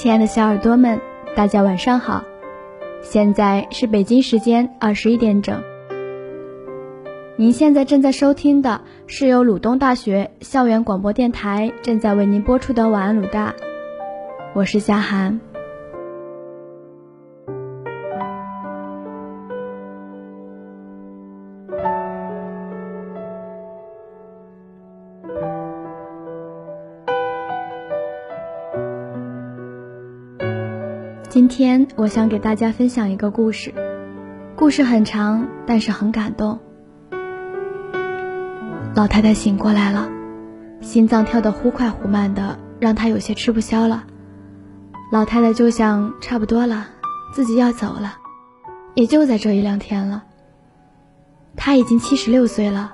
亲爱的小耳朵们，大家晚上好！现在是北京时间二十一点整。您现在正在收听的是由鲁东大学校园广播电台正在为您播出的《晚安鲁大》，我是夏涵。今天我想给大家分享一个故事，故事很长，但是很感动。老太太醒过来了，心脏跳得忽快忽慢的，让她有些吃不消了。老太太就想，差不多了，自己要走了，也就在这一两天了。她已经七十六岁了，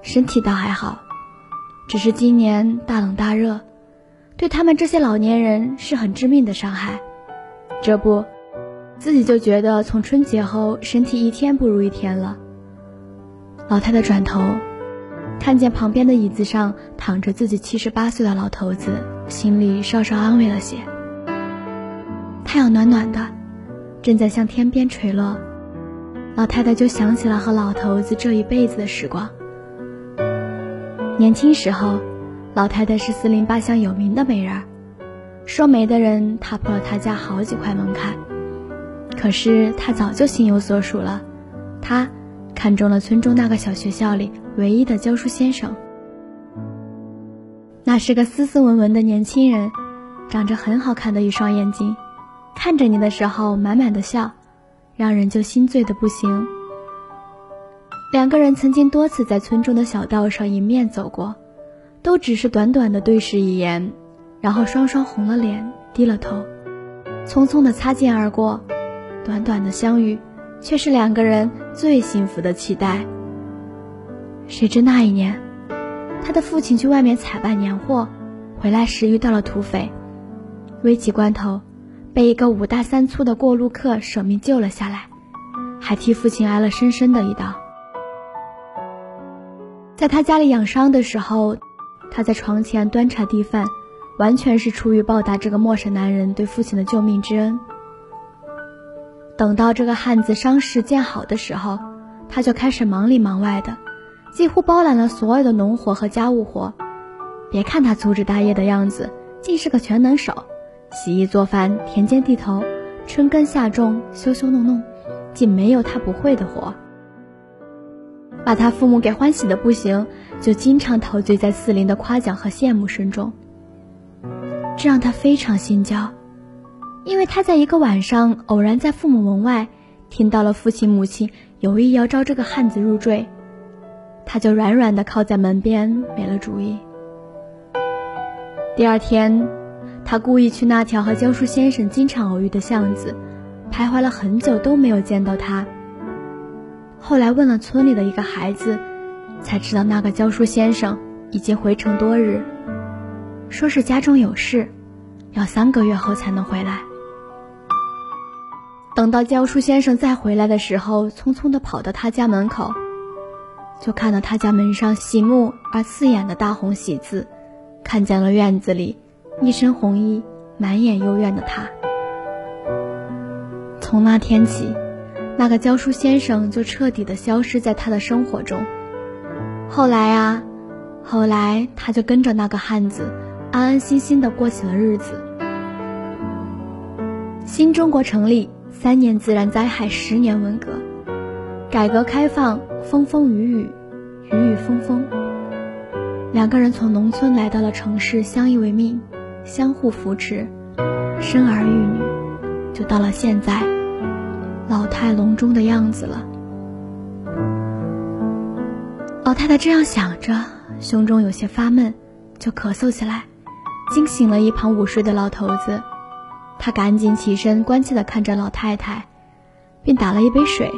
身体倒还好，只是今年大冷大热，对他们这些老年人是很致命的伤害。这不，自己就觉得从春节后身体一天不如一天了。老太太转头，看见旁边的椅子上躺着自己七十八岁的老头子，心里稍稍安慰了些。太阳暖暖的，正在向天边垂落，老太太就想起了和老头子这一辈子的时光。年轻时候，老太太是四邻八乡有名的美人儿。说媒的人踏破了他家好几块门槛，可是他早就心有所属了。他看中了村中那个小学校里唯一的教书先生，那是个斯斯文文的年轻人，长着很好看的一双眼睛，看着你的时候满满的笑，让人就心醉的不行。两个人曾经多次在村中的小道上迎面走过，都只是短短的对视一眼。然后双双红了脸，低了头，匆匆的擦肩而过。短短的相遇，却是两个人最幸福的期待。谁知那一年，他的父亲去外面采办年货，回来时遇到了土匪，危急关头，被一个五大三粗的过路客舍命救了下来，还替父亲挨了深深的一刀。在他家里养伤的时候，他在床前端茶递饭。完全是出于报答这个陌生男人对父亲的救命之恩。等到这个汉子伤势见好的时候，他就开始忙里忙外的，几乎包揽了所有的农活和家务活。别看他粗枝大叶的样子，竟是个全能手，洗衣做饭、田间地头、春耕夏种、修修弄弄，竟没有他不会的活。把他父母给欢喜的不行，就经常陶醉在四邻的夸奖和羡慕声中。这让他非常心焦，因为他在一个晚上偶然在父母门外听到了父亲母亲有意要招这个汉子入赘，他就软软的靠在门边没了主意。第二天，他故意去那条和教书先生经常偶遇的巷子，徘徊了很久都没有见到他。后来问了村里的一个孩子，才知道那个教书先生已经回城多日。说是家中有事，要三个月后才能回来。等到教书先生再回来的时候，匆匆地跑到他家门口，就看到他家门上醒目而刺眼的大红喜字，看见了院子里一身红衣、满眼幽怨的他。从那天起，那个教书先生就彻底的消失在他的生活中。后来啊，后来他就跟着那个汉子。安安心心的过起了日子。新中国成立，三年自然灾害，十年文革，改革开放，风风雨雨，雨雨风风。两个人从农村来到了城市，相依为命，相互扶持，生儿育女，就到了现在，老态龙钟的样子了。老太太这样想着，胸中有些发闷，就咳嗽起来。惊醒了一旁午睡的老头子，他赶紧起身，关切地看着老太太，并打了一杯水。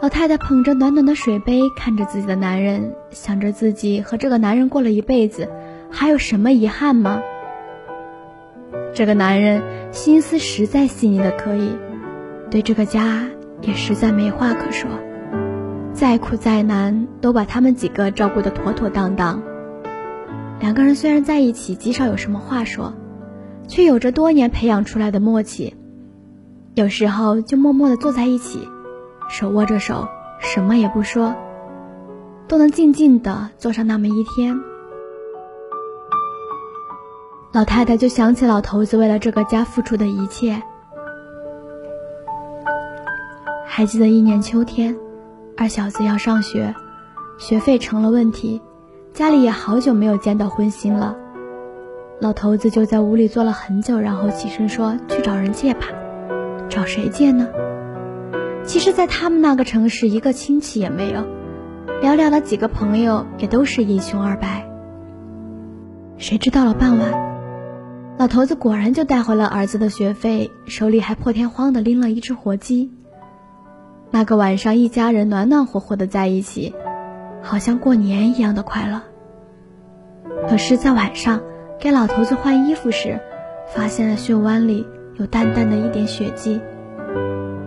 老太太捧着暖暖的水杯，看着自己的男人，想着自己和这个男人过了一辈子，还有什么遗憾吗？这个男人心思实在细腻的可以，对这个家也实在没话可说，再苦再难都把他们几个照顾得妥妥当当。两个人虽然在一起，极少有什么话说，却有着多年培养出来的默契。有时候就默默地坐在一起，手握着手，什么也不说，都能静静地坐上那么一天。老太太就想起老头子为了这个家付出的一切。还记得一年秋天，二小子要上学，学费成了问题，家里也好久没有见到荤腥了。老头子就在屋里坐了很久，然后起身说：“去找人借吧。”找谁借呢？其实，在他们那个城市，一个亲戚也没有，寥寥的几个朋友也都是一穷二白。谁知到了傍晚。老头子果然就带回了儿子的学费，手里还破天荒的拎了一只活鸡。那个晚上，一家人暖暖和和的在一起，好像过年一样的快乐。可是，在晚上给老头子换衣服时，发现了袖弯里有淡淡的一点血迹，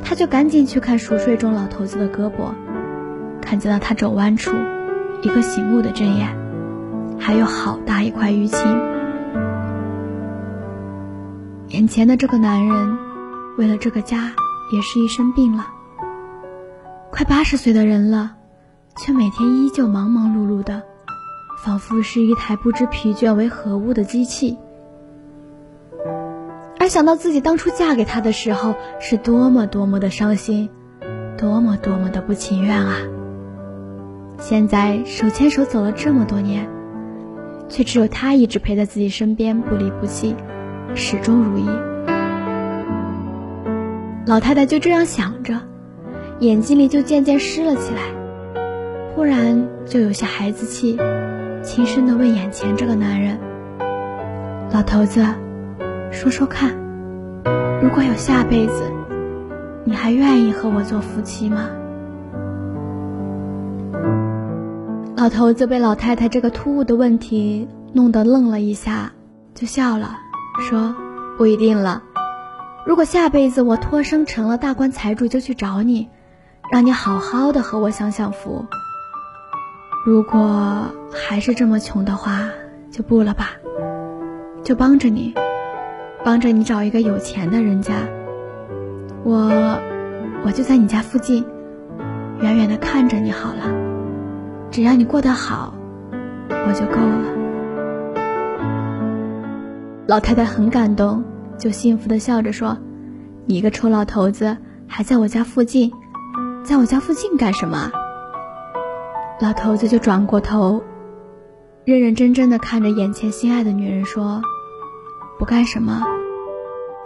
他就赶紧去看熟睡中老头子的胳膊，看见了他肘弯处一个醒目的针眼，还有好大一块淤青。眼前的这个男人，为了这个家，也是一生病了。快八十岁的人了，却每天依旧忙忙碌碌的，仿佛是一台不知疲倦为何物的机器。而想到自己当初嫁给他的时候，是多么多么的伤心，多么多么的不情愿啊！现在手牵手走了这么多年，却只有他一直陪在自己身边，不离不弃。始终如一。老太太就这样想着，眼睛里就渐渐湿了起来，忽然就有些孩子气，轻声的问眼前这个男人：“老头子，说说看，如果有下辈子，你还愿意和我做夫妻吗？”老头子被老太太这个突兀的问题弄得愣了一下，就笑了。说不一定了。如果下辈子我托生成了大官财主，就去找你，让你好好的和我享享福。如果还是这么穷的话，就不了吧，就帮着你，帮着你找一个有钱的人家。我，我就在你家附近，远远的看着你好了。只要你过得好，我就够了。老太太很感动，就幸福的笑着说：“你一个臭老头子，还在我家附近，在我家附近干什么？”老头子就转过头，认认真真的看着眼前心爱的女人说：“不干什么，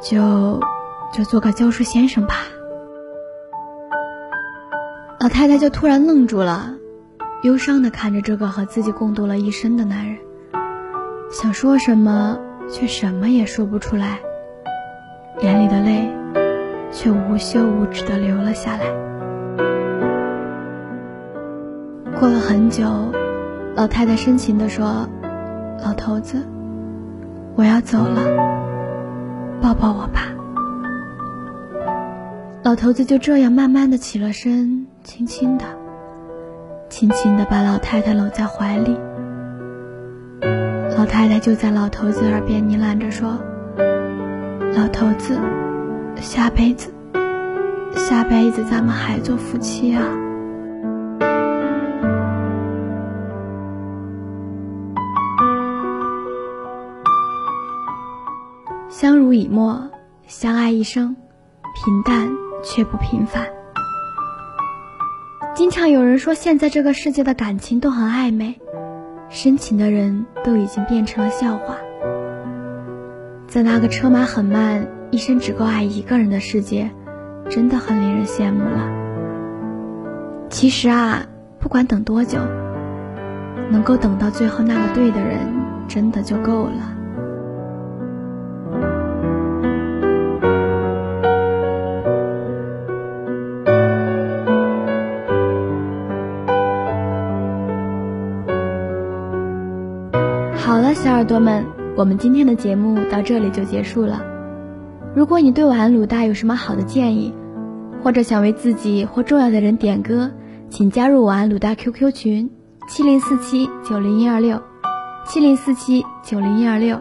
就就做个教书先生吧。”老太太就突然愣住了，忧伤的看着这个和自己共度了一生的男人，想说什么。却什么也说不出来，眼里的泪却无休无止的流了下来。过了很久，老太太深情地说：“老头子，我要走了，抱抱我吧。”老头子就这样慢慢的起了身，轻轻的、轻轻的把老太太搂在怀里。老太太就在老头子耳边呢喃着说：“老头子，下辈子，下辈子咱们还做夫妻啊。”相濡以沫，相爱一生，平淡却不平凡。经常有人说，现在这个世界的感情都很暧昧。深情的人都已经变成了笑话，在那个车马很慢、一生只够爱一个人的世界，真的很令人羡慕了。其实啊，不管等多久，能够等到最后那个对的人，真的就够了。朵们，我们今天的节目到这里就结束了。如果你对晚安鲁大有什么好的建议，或者想为自己或重要的人点歌，请加入晚安鲁大 QQ 群：七零四七九零一二六，七零四七九零一二六。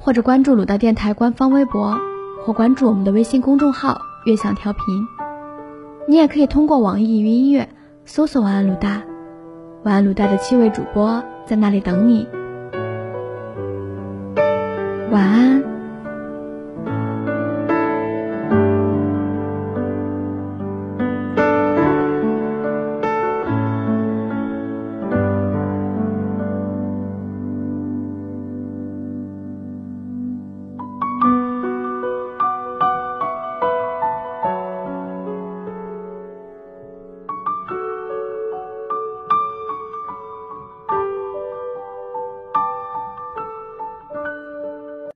或者关注鲁大电台官方微博，或关注我们的微信公众号“悦享调频”。你也可以通过网易云音乐搜索“晚安鲁大”，晚安鲁大的七位主播在那里等你。晚安。